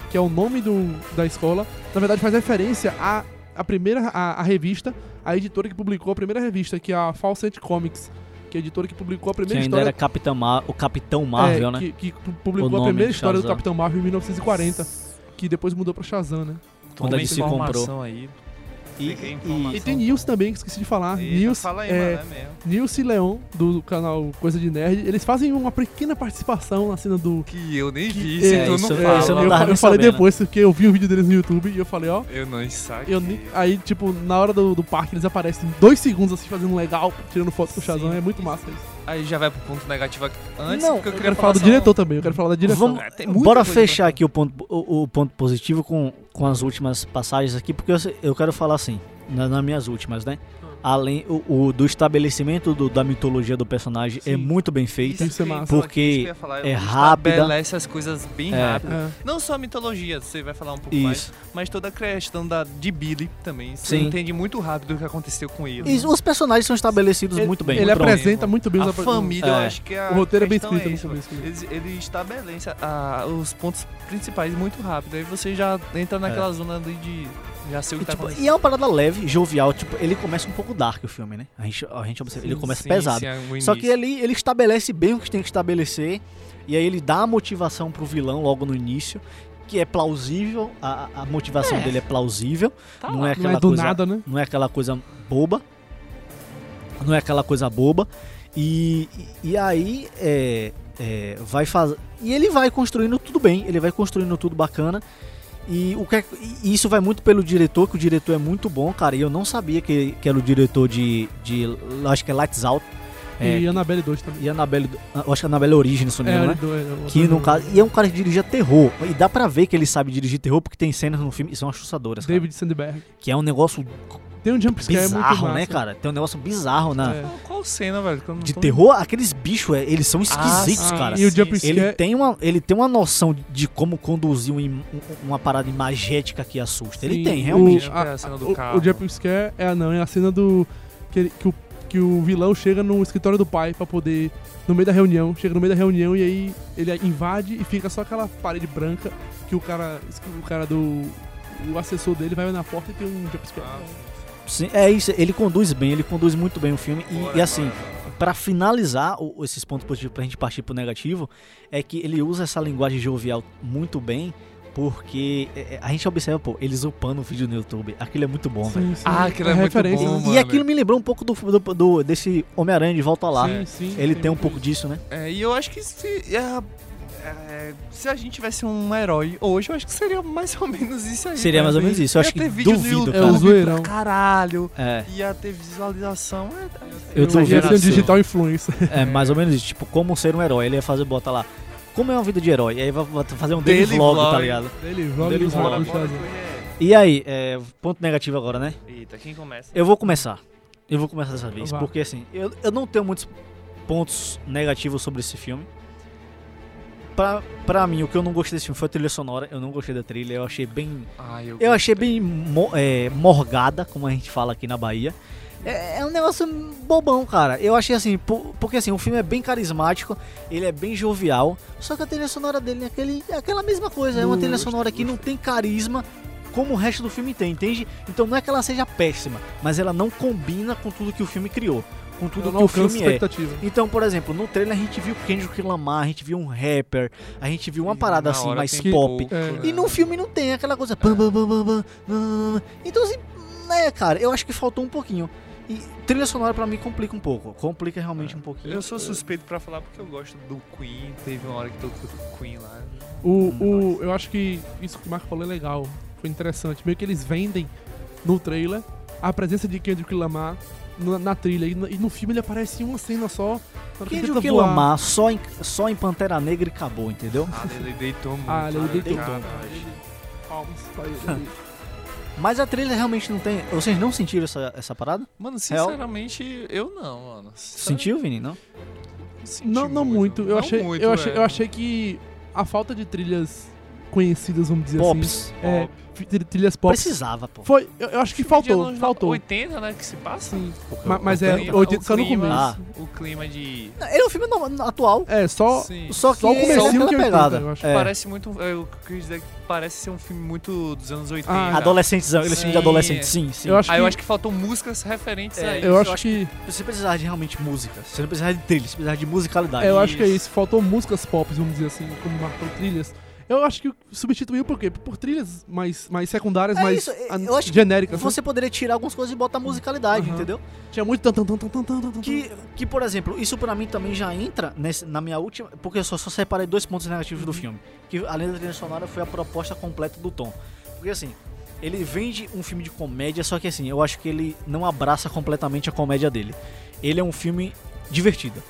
que é o nome do, da escola. Na verdade, faz referência à, à primeira a, a revista, a editora que publicou a primeira revista, que é a Fall Cent Comics. Que é a editora que publicou a Que primeira ainda história era Capitão Mar o Capitão Marvel, é, né? Que, que publicou a primeira história do. Capitão Marvel em 1940, que depois mudou pra Shazam, né? Quando a DC comprou. informação Aí. E, e-. E tem Nils também, que esqueci de falar. Eita, Nils, fala aí, é, mano, é mesmo. Nils e Leon, do canal Coisa de Nerd, eles fazem uma pequena participação na cena do. Que eu nem vi, que- é, tu isso não eu- fala. isso eu não eu, eu falei depois, porque eu vi o vídeo deles no YouTube e eu falei, ó. Eu não saquei. Eu nem- aí, tipo, na hora do, do parque, eles aparecem dois segundos assim, fazendo um legal, tirando foto com o Shazam. É muito massa isso. Aí já vai pro ponto negativo aqui. Antes, Não, porque eu, Eu quero falar do só- diretor também, eu quero falar da direção. Vamos, É, tem muita bora coisa pra fechar falar. aqui o ponto, o, o ponto positivo com, com as últimas passagens aqui, porque eu, eu quero falar assim, na- nas minhas últimas, né? Além o, o do estabelecimento do- da mitologia do personagem é Sim. muito bem feito. Isso é Porque isso falar, é ele rápida. Estabelece as coisas bem É. rápido. É. Não só a mitologia, você vai falar um pouco mais, Isso. mas toda a questão da, de Billy também. Você Sim. entende muito rápido o que aconteceu com ele. E os personagens são estabelecidos Ele- muito bem. Ele muito bem. apresenta muito bem A os família, eu É. acho que é a O roteiro é bem escrito no isso, começo. Ele, ele estabelece ah, os pontos principais muito rápido. Aí você já entra naquela zona de, de já sei o que E, tá tipo, e é uma parada leve, jovial, tipo, ele começa um pouco dark o filme, né? A gente, a gente observa, ele Sim, começa sim, pesado. sim, é Só que ele, ele estabelece bem o que tem que estabelecer, e aí ele dá a motivação pro vilão logo no início, que é plausível, a, a motivação dele é plausível, Tá não lá. é Não aquela é do coisa nada, né? não é aquela coisa boba. Não é aquela coisa boba. E, e e aí é, é, vai fazer. E ele vai construindo tudo bem, ele vai construindo tudo bacana. E o que é- e isso vai muito pelo diretor, que o diretor é muito bom, cara. E eu não sabia que, que era o diretor de, de. Acho que é Lights Out. É, E Annabelle 2 também. e Annabelle. Acho que é Annabelle Origins, se não me É, engano, ele né? é, Que no caso. E é um cara que dirige terror. E dá pra ver que ele sabe dirigir terror, porque tem cenas no filme que são assustadoras. cara. David Sandberg. Que é um negócio Tem um jumpscare muito bizarro, massa. né, cara? Tem um negócio bizarro na, É. Qual- cena, velho? Que eu não de tô- terror. Aqueles bichos, é, eles são esquisitos, Ah, cara. E o jumpscare... Ele tem, uma, ele tem uma noção de como conduzir um uma parada imagética que assusta. Ele Sim, tem, realmente. O, É a cena do o- carro. o jumpscare é, não, é a cena do... Que, ele- que o, que o vilão chega no escritório do pai pra poder... No meio da reunião, chega no meio da reunião e aí ele invade e fica só aquela parede branca que o cara, o cara do... O assessor dele vai na porta e tem um jumpscare. Sim, é isso, ele conduz bem, ele conduz muito bem o filme. E, Bora, e assim, pra finalizar o- esses pontos positivos pra gente partir pro negativo, é que ele usa essa linguagem jovial muito bem. Porque é, é, a gente observa, pô, eles upando o vídeo no YouTube. Aquilo é muito bom, velho. Ah, aquilo é muito referência. bom, E mano. aquilo me lembrou um pouco do, do- do- desse Homem-Aranha de Volta Lá. Sim, sim, Ele tem um muito pouco isso. disso, né? É, e eu acho que se, é, é, se a gente tivesse um herói hoje, eu acho que seria mais ou menos isso aí. Seria cara. mais ou menos isso. Eu Ia acho que duvido, YouTube cara. É zoeirão. pra caralho. É, Ia ter visualização. É, Eu Eu tô ia vendo ser um digital influencer. é mais ou menos isso. Tipo, como ser um herói. Ele ia fazer, bota lá. Como é uma vida de herói? E aí vai fazer um daily, Daily vlog, vlog. tá ligado? Jogos bora, Shazam. bora, E aí, é, ponto negativo agora, né? Eita, quem começa? Eu vou começar. Eu vou começar dessa vez. Vá. Porque assim, eu, eu não tenho muitos pontos negativos sobre esse filme. Pra, pra mim, o que eu não gostei desse filme foi a trilha sonora. Eu não gostei da trilha, eu achei bem. Ah, eu, Eu achei bem mo- é, morgada, como a gente fala aqui na Bahia. É, é um negócio bobão, cara. Eu achei assim, po- porque assim, o filme é bem carismático, ele é bem jovial, só que a trilha sonora dele é, aquele, é aquela mesma coisa, é uma trilha sonora que não tem carisma como o resto do filme tem, entende? Então não é que ela seja péssima, mas ela não combina com tudo que o filme criou, com tudo que o filme é. expectativa. Então, por exemplo, no trailer a gente viu Kendrick Lamar, a gente viu um rapper, a gente viu uma parada assim mais pop. É. né? E no filme não tem aquela coisa. Então, assim, né, cara, eu acho que faltou um pouquinho. E trilha sonora pra mim complica um pouco. Complica realmente um pouquinho. Eu sou suspeito pra falar porque eu gosto do Queen. Teve uma hora que tocou Queen lá. O, o, eu acho que isso que o Marco falou é legal. Foi interessante. Meio que eles vendem no trailer a presença de Kendrick Lamar na, na trilha. E no, e no filme ele aparece em uma cena só. hora que. Lamar só em, só em Pantera Negra e acabou, entendeu? Ah, ele deitou muito. Ah, ele cara, deitou. cara. Palmas pra ele ali. Mas a trilha realmente não tem. Vocês não sentiram essa, essa parada? Mano, Real? sinceramente, eu não, mano. Sentiu, Vini? Não? Senti Não, não muito. Eu, Não achei, muito, eu, achei, é. eu achei que a falta de trilhas conhecidas, vamos dizer Pops. assim. É, fi- trilhas pop. Precisava, pô. Foi, eu, eu acho que Filme de faltou, anos faltou. 80, né, que se passa. Sim. Ma- Mas, O é, clima- 80 o só no começo. Ah. O clima de... Ele é um filme no- atual. É, só, Sim. Só que só o é comecinho aquela que é 80, pegada. eu acho. É. Parece muito... Eu quis dizer que parece ser um filme muito dos anos 80. Ah, Adolescentezão, ele é filme de adolescente, sim, sim. Eu acho Aí eu que- acho que faltam músicas referentes É, a isso. eu acho acho que Você precisava de realmente música. Você não precisava de trilha, você precisava de musicalidade. É, eu acho que é Isso. isso. Faltou músicas pop, vamos dizer assim, como marcou trilhas. Eu acho que substituiu por quê? Por trilhas mais, mais secundárias, É mais isso, eu acho genéricas. né? Você poderia tirar algumas coisas e botar musicalidade, Aham. entendeu? Tinha muito tan tan tan. Que, que, por exemplo, isso pra mim também já entra nesse- na minha última. Porque eu só, só separei dois pontos negativos do filme. Que além da trilha sonora foi a proposta completa do tom. Porque assim, ele vende um filme de comédia, só que assim, eu acho que ele não abraça completamente a comédia dele. Ele é um filme divertido.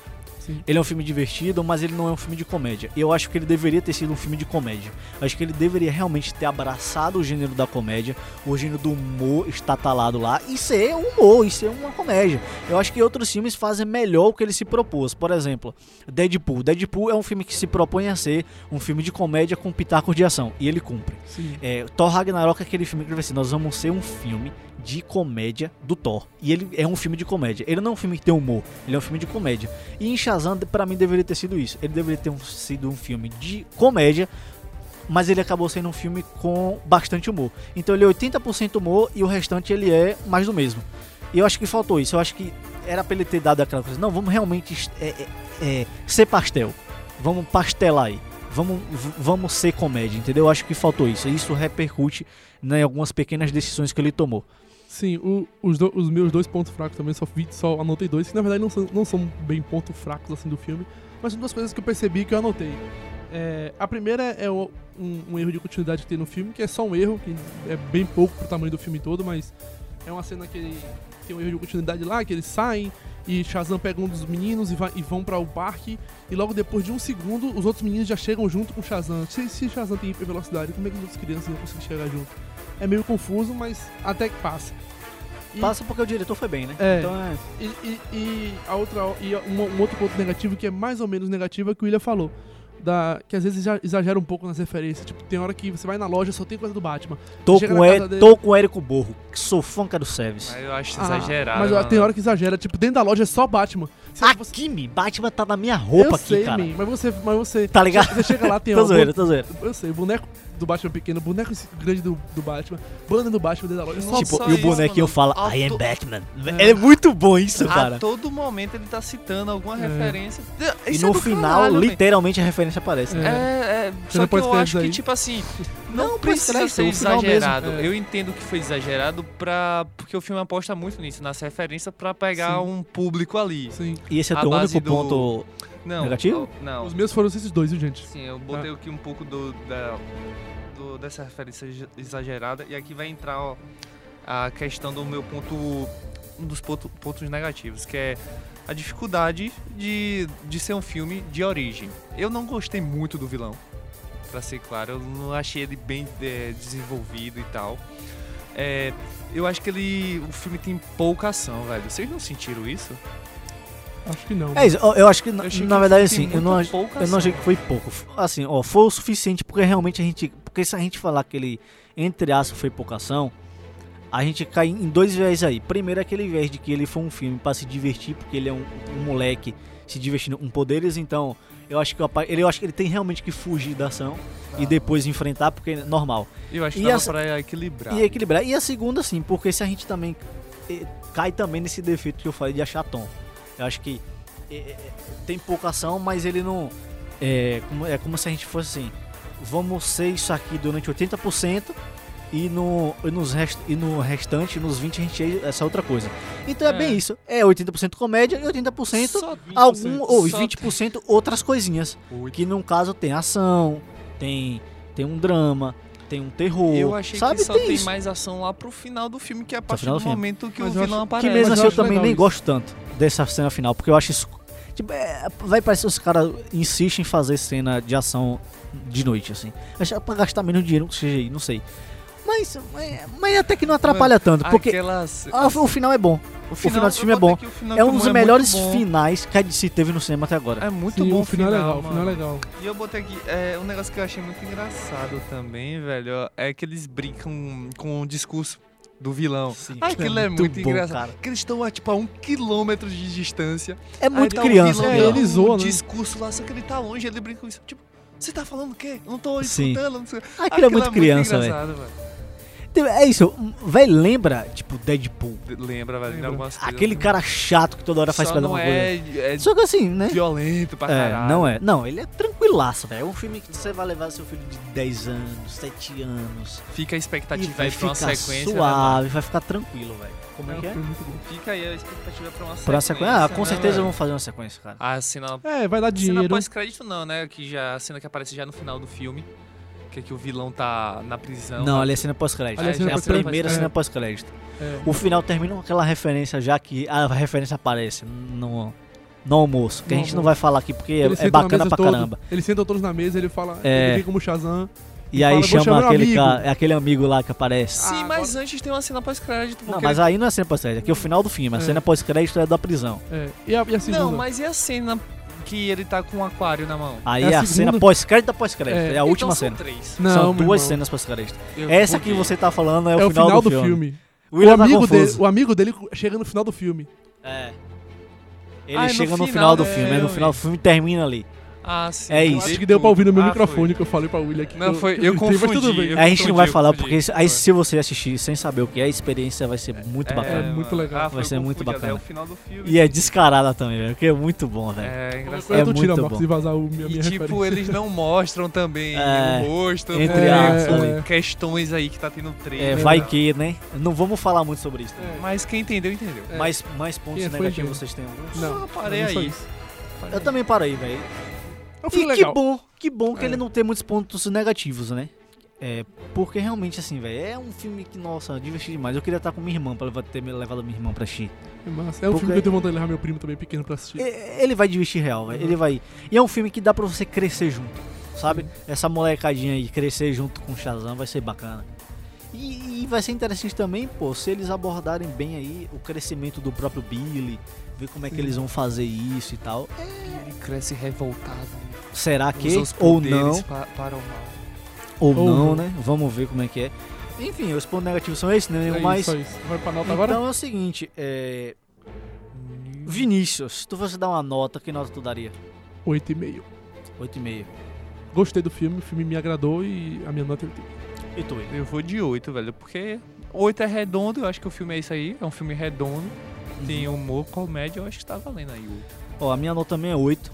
Sim. Ele é um filme divertido, mas ele não é um filme de comédia. E eu acho que ele deveria ter sido um filme de comédia. Eu acho que ele deveria realmente ter abraçado o gênero da comédia, o gênero do humor estatalado lá, e ser um humor, e ser uma comédia. Eu acho que outros filmes fazem melhor o que ele se propôs. Por exemplo, Deadpool. Deadpool é um filme que se propõe a ser um filme de comédia com pitacos de ação, e ele cumpre. Sim. É, Thor Ragnarok é aquele filme que ele vai assim, nós vamos ser um filme de comédia do Thor. E ele é um filme de comédia. Ele não é um filme que tem humor, ele é um filme de comédia. E em Shazam, pra mim, deveria ter sido isso. Ele deveria ter um- sido um filme de comédia, mas ele acabou sendo um filme com bastante humor. Então ele é 80% humor e o restante ele é mais do mesmo. E eu acho que faltou isso. Eu acho que era pra ele ter dado aquela coisa. Não, vamos realmente é, é, é, ser pastel. Vamos pastelar aí. Vamos, vamos ser comédia, entendeu? Eu acho que faltou isso. Isso repercute né, em algumas pequenas decisões que ele tomou. Sim, o- os, do- os meus dois pontos fracos também, só, vi, só anotei dois, que na verdade não são, não são bem pontos fracos assim do filme, mas são duas coisas que eu percebi que eu anotei. É, a primeira é o- um, um erro de continuidade que tem no filme, que é só um erro, que é bem pouco pro tamanho do filme todo, mas é uma cena que ele tem um erro de continuidade lá, que eles saem e Shazam pega um dos meninos e, vai- e vão para o parque, e logo depois de um segundo, os outros meninos já chegam junto com Shazam. Se, se Shazam tem hipervelocidade, como é que as outras crianças iam conseguir chegar junto? É meio confuso, mas até que passa. Passa porque o diretor foi bem, né? É. Então é. e, e- e a outra e um, um outro ponto negativo que é mais ou menos negativo é que o William falou. Da, que às vezes já exagera um pouco nas referências. Tipo, tem hora que você vai na loja só tem coisa do Batman. Tô com, dele- tô com o Érico Borro, que sou fã do service. Aí eu acho Ah, exagerado. Mas mano. tem hora que exagera. Tipo, dentro da loja é só Batman. Você, você- Aqui, me Batman tá na minha roupa eu aqui, sei, cara. mas você, mas você. Tá ligado? Você chega lá, tem Tô ó, zoeiro, tô zoeiro. Eu sei, boneco do Batman pequeno, boneco grande do, do Batman, banda do Batman dentro da loja. Só, Tipo, e o bonequinho mano. fala, A I am to- Batman. É. muito bom isso, A cara. todo momento ele tá citando alguma É. referência. E Isso é no do final, caralho, literalmente a referência aparece. É. né? É, é, Você só não que pode eu acho que, tipo assim, Não, não precisa ser exagerado. É. Eu entendo que foi exagerado pra... porque o filme aposta muito nisso, nas referências pra pegar Sim. um público ali. Sim. E esse é o A único do- ponto. Não, Negativo? Não. Os meus foram esses dois, viu, gente? Sim, eu botei aqui um pouco do, da, do- dessa referência ex- exagerada e aqui vai entrar ó, a questão do meu ponto, um dos ponto- pontos negativos, que é a dificuldade de, de ser um filme de origem. Eu não gostei muito do vilão, pra ser claro, eu não achei ele bem é, desenvolvido e tal. É, eu acho que ele, o filme tem pouca ação, velho. Vocês não sentiram isso? Acho que não. É isso, eu- acho que, na, Eu na que verdade, assim, eu não, eu não achei que foi pouco. Assim, ó, foi o suficiente porque realmente a gente. Porque se a gente falar que ele, entre aspas, foi pouca ação, a gente cai em dois viés aí. Primeiro, aquele viés de que ele foi um filme pra se divertir, porque ele é um, um moleque se divertindo com poderes, então. Eu acho que o ele, eu acho que ele tem realmente que fugir da ação e depois enfrentar, porque é normal. Eu acho que dava pra equilibrar. E equilibrar. E a segunda, sim, porque se a gente também eh, cai também nesse defeito que eu falei de achar tom. Eu acho que eh, eh, tem pouca ação, mas ele não. É como, é como se a gente fosse assim: vamos ser isso aqui durante 80% e no, e nos rest, e no restante, nos 20%, a gente é essa outra coisa. Então é, É. bem isso: é 80% comédia e 80% Só algum, ou só 20% outras coisinhas. Oito. Que no caso tem ação, tem, tem um drama, tem um terror. Eu achei sabe? que só tem tem, mais ação lá pro final do filme, que é a partir final do do momento que Mas o vilão acho aparece. Que mesmo assim eu eu também nem isso. gosto tanto dessa cena final, porque eu acho isso. Tipo, é, vai parecer que os caras insistem em fazer cena de ação de noite, assim. Acho que é pra gastar menos dinheiro com CGI, não sei. Mas, mas, mas até que não atrapalha tanto, porque Aquelas... ah, o final é bom. O final, desse filme é bom. É um dos melhores finais que a DC teve no cinema até agora. É muito Sim, bom o final, é legal, o final é legal. E eu botei aqui, é, um negócio que eu achei muito engraçado também, velho, é que eles brincam com o discurso do vilão. Sim, Aquilo é muito, bom, engraçado. cara. Porque eles estão a, tipo, a um quilômetro de distância. É muito Aí tá o criança. vilão É, ele zoa, um né? discurso lá, só que ele tá longe, ele brinca com isso. Tipo, você tá falando o quê? Eu não tô Sim. escutando. Não sei. Aquilo é muito criança, velho. engraçado, velho. É isso, velho, lembra, tipo, Deadpool. Lembra, velho, algumas coisas. Aquele cara chato que toda hora faz piada não uma coisa. é, é Só que assim, né? violento pra É, caralho. não é. Não, ele é tranquilaço, velho. É um filme que você vai levar seu filho de 10 anos, 7 anos. Fica a E expectativa vai aí pra uma ficar sequência. né, suave, vai ficar tranquilo, velho. Como é É que é? Fica aí a expectativa pra uma sequência. Pra uma sequência? Ah, com né, certeza vão fazer uma sequência, cara. A cena, É, vai dar cena dinheiro. pós-crédito não, né? Que já, a cena que aparece já no final do filme. Que é que o vilão tá na prisão. Não, ali é cena pós-crédito. Ali é É, a pós-crédito. primeira É. cena pós-crédito. É. O final termina com aquela referência já que a referência aparece no, no almoço. Que a No gente não vai falar aqui porque é, Eles é sentam na bacana mesa pra todo- caramba. Eles sentam todos na mesa, ele fala, É. ele vem como Shazam. E aí Fala, "Vou chama aquele, amigo." cara, aquele amigo lá que aparece. Sim, Ah, mas agora- antes tem uma cena pós-crédito. Não, porque mas aí não é cena pós-crédito, aqui é o final do filme. A É. cena pós-crédito é da prisão. É. E a, e a segunda? Não, mas e a cena que ele tá com um aquário na mão? Aí É a a, segunda- cena pós-crédito da pós-crédito. É. É, a última então são cena. três. Não, São duas irmão. cenas pós-crédito. Essa que você tá falando é, É o final, do, filme. O O tá amigo, dele, confuso. o amigo dele chega no final do filme. É. Ele Ah, é no chega no final final do do filme, é no final do filme termina ali. Ah, sim. É eu isso. Acho que deu pra ouvir no meu Ah, microfone foi. que eu falei pra William aqui. Não, que foi- eu gritei, mas tudo confundi, bem. eu a gente não vai confundi, falar, confundi. porque aí se você assistir sem saber o que é, a experiência vai ser muito bacana. É, muito legal. Ah, Vai ser muito confundi, bacana. É o final do filme. E é descarada também, velho, porque é muito bom, velho. É engraçado. É tira, muito bom. e vazar o minha, E minha tipo, referência. eles não mostram também É, o rosto. entre é, aspas, por ali. questões aí que tá tendo trailer. É, vai que, né? Não vamos falar muito sobre isso. né? É. Mas quem entendeu, entendeu. É. Mais, mais pontos negativos vocês têm? Não, Só parei aí. Eu também parei, velho. É um E filme que legal. bom, que bom que É. ele não tem muitos pontos negativos, né? É, porque realmente, assim, velho, é um filme que, nossa, divertido demais. Eu queria estar com minha irmã pra levar- ter levado minha irmã pra assistir. É massa. É um Porque- filme que eu tenho vontade de levar meu primo também pequeno pra assistir. É, Ele vai divertir real, velho. Ele vai. E é um filme que dá pra você crescer junto, sabe? Essa molecadinha aí, crescer junto com o Shazam vai ser bacana. E, e vai ser interessante também, pô, se eles abordarem bem aí o crescimento do próprio Billy, ver como é que Sim. eles vão fazer isso e tal. Ele cresce revoltado. Será que ou não? pa- para o mal. Ou, Ou não, não. né? Vamos ver como é que é. Enfim, os pontos negativos são esses, né? É Nenhum isso, mais. só isso. Vai pra nota Então agora? é o seguinte, é... Vinícius, se tu fosse dar uma nota, que nota tu daria? 8,5. 8,5. Gostei do filme, o filme me agradou e a minha nota é 8,5. E tu? Eu vou de 8, velho, porque 8 é redondo, eu acho que o filme é isso aí, é um filme redondo, tem humor, comédia, eu acho que tá valendo aí 8. Ó, a minha nota também é 8,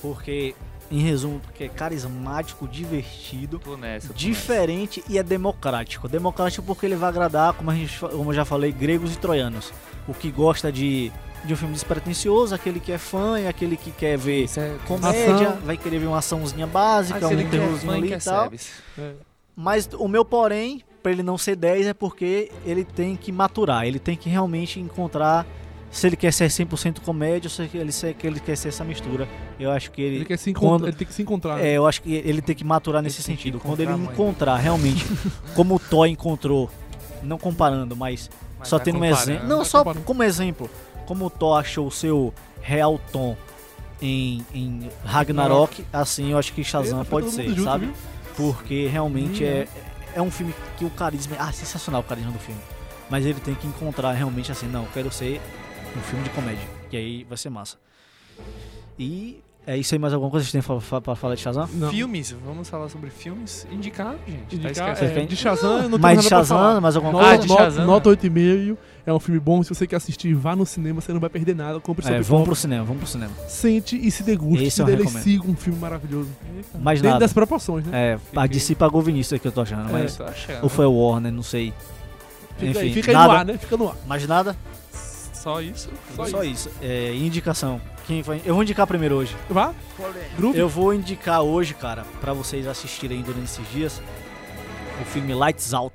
porque, em resumo, porque é carismático, divertido, Tô nessa. tô diferente e é democrático. Democrático porque ele vai agradar, como, a gente, como eu já falei, gregos e troianos. O que gosta de, de um filme despretensioso, aquele que é fã e aquele que quer ver é comédia, Ação. vai querer ver uma açãozinha básica, Ah, um terrorzinho e ali e tal. É. Mas o meu porém, pra ele não ser 10, é porque ele tem que maturar, ele tem que realmente encontrar se ele quer ser 100% comédia ou se ele, se ele quer ser essa mistura. Eu acho que ele, Ele, quer se quando- encontrar, ele tem que se encontrar. é, eu acho que ele tem que maturar nesse sentido. Quando ele encontrar realmente como o Toy encontrou, não comparando, mas, Mas só tá tendo um exemplo. Não, tá só comparando. como exemplo. como o Thor achou o seu real tom em, em Ragnarok, assim eu acho que Shazam Eita, foi pode ser, junto, sabe? viu? Porque realmente Hum, é, é um filme que o carisma. Ah, sensacional o carisma do filme. Mas ele tem que encontrar realmente assim, não, eu quero ser um filme de comédia. Que aí vai ser massa. E é isso aí, mais alguma coisa que vocês têm pra, pra falar de Shazam? Não. Filmes, vamos falar sobre filmes? Indicar, gente. Tá Indicar, esquecendo. é, de Shazam, eu não mais tenho de Shazam, falar. mais alguma Nota, Ah, coisa? de nota, Shazam, nota né? 8,5. É um filme bom. Se você quer assistir, vá no cinema. Você não vai perder nada. Compre sua É, vamos pro cinema, vamos pro cinema. Sente e se deguste. Esse se eu delicie com um filme maravilhoso. Mais Dentro nada. das proporções, né? É, a DC pagou o Vinícius aqui, eu tô achando, É, mas. Tô achando. Ou foi o Warner, não sei. Fica aí, Enfim, fica aí nada. no ar, né? Fica no ar. Mais nada? Só isso? Só Só, isso. É, indicação. Quem vai... Eu vou indicar primeiro hoje. Vá? Groove? Eu vou indicar hoje, cara, pra vocês assistirem durante esses dias, o filme Lights Out,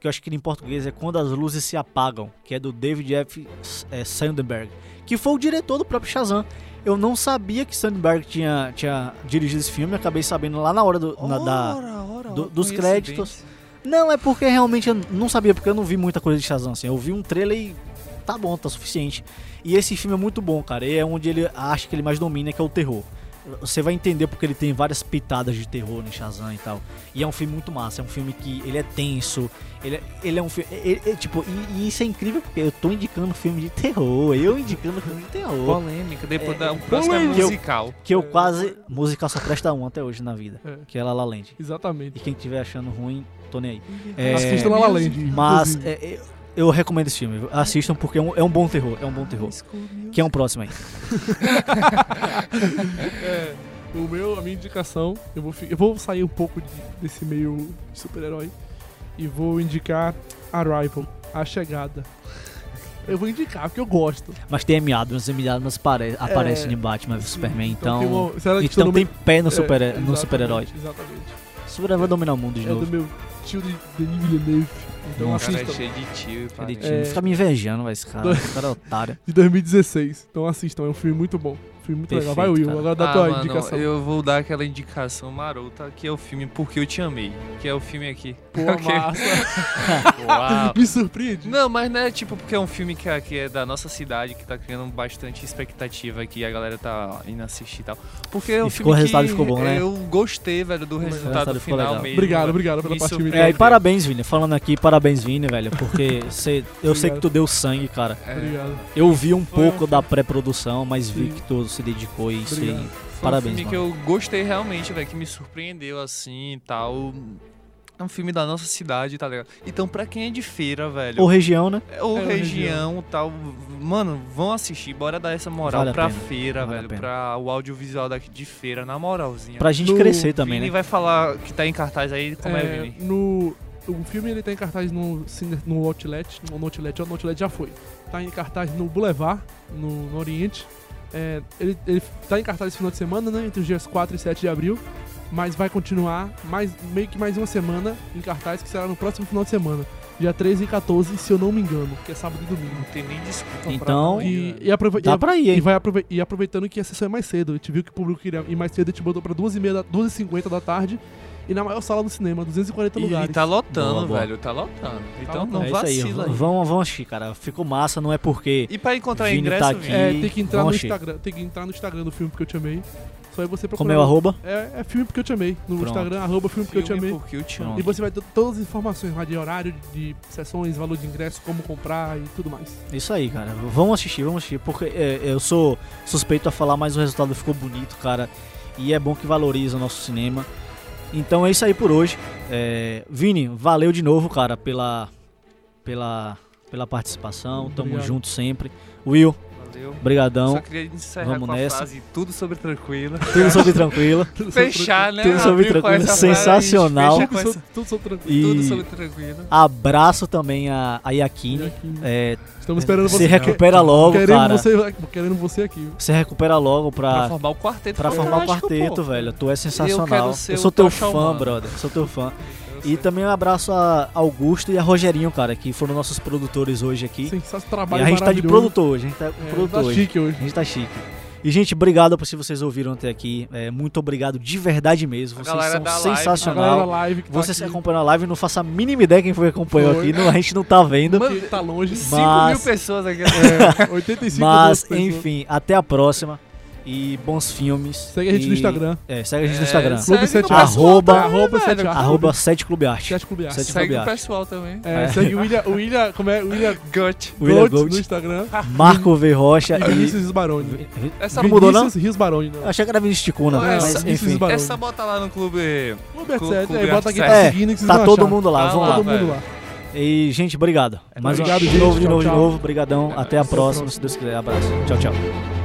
que eu acho que em português é Quando as Luzes Se Apagam, que é do David F. é, Sandberg, que foi o diretor do próprio Shazam. Eu não sabia que Sandberg tinha, tinha dirigido esse filme, acabei sabendo lá na hora do, na- da, Ora, ora, do- dos créditos. Não, é porque realmente eu não sabia, porque eu não vi muita coisa de Shazam, assim. Eu vi um trailer e tá bom, tá suficiente. E esse filme é muito bom, cara. E é onde ele acha que ele mais domina, que é o terror. Você vai entender porque ele tem várias pitadas de terror no Shazam e tal. E é um filme muito massa, é um filme que ele é tenso, ele é, ele é um filme. ele- ele- tipo, e, e isso é incrível porque eu tô indicando filme de terror, eu indicando filme de terror. Polêmica, depois É, da, o próximo é musical. Que eu quase. Musical só presta um até hoje na vida. É. Que é La La Land. Exatamente. E quem estiver achando ruim, tô nem aí. É, Assista La La Land. Mas é, é, eu recomendo esse filme. Assistam porque é um, é um bom terror. É um bom terror. Quem é um próximo aí? É, o meu, a minha indicação, eu vou, eu vou sair um pouco de- desse meio super-herói e vou indicar Arrival, A Chegada. Eu vou indicar, porque eu gosto. Mas tem Amy Adams. Amy Adams apare, aparece no Batman vs Superman. Então, tem uma- que então tem meu- pé no é, super- no exatamente, super-herói. Exatamente. Super-herói vai dominar o mundo de É do novo. meu tio de Denis Villeneuve. Então Nossa. O cara é assistam. cheio de tio, tinha- É. Fica me invejando, vai, esse cara. Esse cara é otário. De 2016. Então assistam, é um filme muito bom. Filme muito legal. Vai, Perfeito, Will, cara. agora dá Ah, tua mano, indicação. eu vou dar aquela indicação marota, que é o filme Porque Eu Te Amei. Que é o filme aqui. Pô, Ok. massa. Uau. Me surpreende. Não, mas não é tipo porque é um filme que, é- que é da nossa cidade, que tá criando bastante expectativa aqui, a galera tá indo assistir e tal. Porque é um E ficou- filme o resultado ficou bom, né? Eu gostei, velho, do resultado resultado ficou final legal. mesmo. Obrigado, obrigado pela surpreendeu. É, e parabéns, Vini. Falando aqui, parabéns, Vini, velho. Porque cê, eu sei que tu deu sangue, cara. É, Obrigado. Eu vi um Foi um pouco da pré-produção, mas vi Sim. que tu se dedicou e isso aí. Obrigado. Foi Parabéns, um filme mano. que eu gostei realmente, velho, que me surpreendeu assim e tal. É um filme da nossa cidade, tá ligado? Então, pra quem é de feira, velho. Ou região, né? Ou É, ou região tal. Mano, vão assistir, bora dar essa moral Vale a pra pena, feira, vale a velho. Pra o audiovisual daqui de feira, na moralzinha. Pra gente No crescer também, Vini né? vai falar que tá em cartaz aí, como é, É, Vini? no, o filme ele tá em cartaz no, no Outlet, no Outlet, o Outlet já foi. Tá em cartaz no Boulevard, no, no Oriente. É, ele, ele tá em cartaz esse final de semana, né? Entre os dias 4 e 7 de abril. Mas vai continuar mais, meio que mais uma semana em cartaz, que será no próximo final de semana. Dia 13 e 14, se eu não me engano, que é sábado e domingo. Não tem nem desculpa. pra Então- E, velho. e, aprove- Dá e- pra ir, e hein? vai aprove- e aproveitando que a sessão é mais cedo. A gente viu que o público queria ir mais cedo, a gente botou pra 2h30 da- 2h50 da tarde. E na maior sala do cinema, 240 E lugares. ele tá lotando, Boa, boa. velho, tá lotando. Então lotando. não é isso aí. vacila aí. Vamos, vamos assistir, cara. Ficou massa, não é porque. E pra encontrar Vini ingresso, tá aqui. É, tem que entrar no assistir. Instagram. Tem que entrar no Instagram do filme porque eu te amei. Só aí você procurar. Como é o arroba? É, é filme porque eu te amei. No Pronto. Instagram, arroba filme porque eu te Filme amei. porque eu te amo. E você vai ter todas as informações lá de horário, de sessões, valor de ingresso, como comprar e tudo mais. Isso aí, cara. Vamos assistir, vamos assistir. Porque é, eu sou suspeito a falar, mas o resultado ficou bonito, cara. E é bom que valoriza o nosso cinema. Então é isso aí por hoje. É, Vini, valeu de novo, cara, pela, pela, pela participação. Tamo junto sempre. Will, Valeu. brigadão. Só queria encerrar vamos com a nessa. frase tudo sobre tranquilo. Tudo sobre tranquilo. Fechar, né? Tudo sobre Abrir com tranquilo. essa frase, a gente Sensacional. Tudo, essa- tudo sobre tranquilo. Tudo sobre tranquilo. abraço também a, a Yakine. É, Estamos esperando se você. recupera logo, querendo cara. Você, querendo você aqui. Se recupera logo Pra pra, formar o quarteto pra formar o quarteto, pô. velho. Tu é sensacional. quero ser Eu o sou teu fã, Humana. brother. Sou teu fã. E também um abraço a Augusto e a Rogerinho, cara, que foram nossos produtores hoje aqui. Sensacional E trabalho a gente tá de produtor hoje, a gente tá com É, produtor tá hoje. chique hoje. A gente tá chique. E, gente, obrigado por se vocês ouviram até aqui. É, muito obrigado de verdade mesmo. A Vocês galera são da live, A sensacional. live que tá Vocês que aqui, acompanham a live, não faço a mínima ideia quem foi que acompanhou Foi. aqui. não- a gente não tá vendo. Mano, tá longe. 5 Mas- mil pessoas aqui. É, 85 Mas, pessoas. enfim, até a próxima. E bons filmes. Segue a gente E- no Instagram. É, segue a gente no É, Instagram. segue Clube o 7 pessoal Arroba- Arroba velho. 7 Arroba 7 Clube Arte. Chat Clube Arte. Sete Segue Clube o Arte. pessoal também. É, É. segue o William, o William, como é? William Gut. William Gold, no Instagram. Marco V. Rocha E. Vinícius Risbaroni. Essa não mudou, não? Vinícius Risbaroni, não. Achei que era Vinícius Ticuna. Não, mas, essa- enfim. É só botar lá no clube. Clube Arte Clube 7, Arte aí bota aqui, sete. tá É, seguindo que vocês Tá todo mundo lá, Tá vamos lá. Todo mundo lá. E, gente, obrigado. Mais um, Obrigado, de gente. novo, de Tchau, novo, de tchau. novo. Obrigadão. Até a Até a próxima, próxima. se Deus quiser. Abraço. Tchau, tchau.